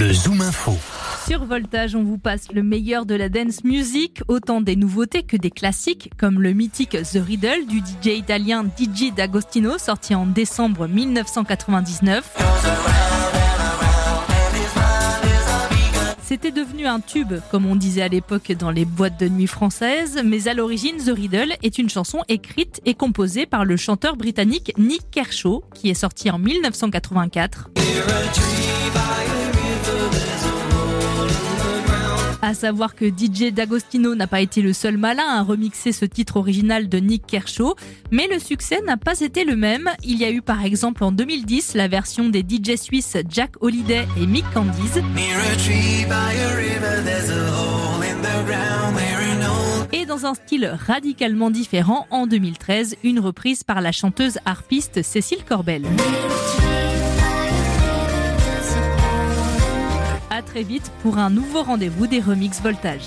Le Zoom Info. Sur Voltage, on vous passe le meilleur de la dance music, autant des nouveautés que des classiques, comme le mythique The Riddle du DJ italien DJ D'Agostino, sorti en décembre 1999. C'était devenu un tube, comme on disait à l'époque dans les boîtes de nuit françaises, mais à l'origine, The Riddle est une chanson écrite et composée par le chanteur britannique Nick Kershaw, qui est sorti en 1984. À savoir que DJ D'Agostino n'a pas été le seul malin à remixer ce titre original de Nick Kershaw, mais le succès n'a pas été le même. Il y a eu par exemple en 2010 la version des DJ suisses Jack Holiday et Mick Candies. Et dans un style radicalement différent, en 2013, une reprise par la chanteuse harpiste Cécile Corbel. À très vite pour un nouveau rendez-vous des Remix Voltage.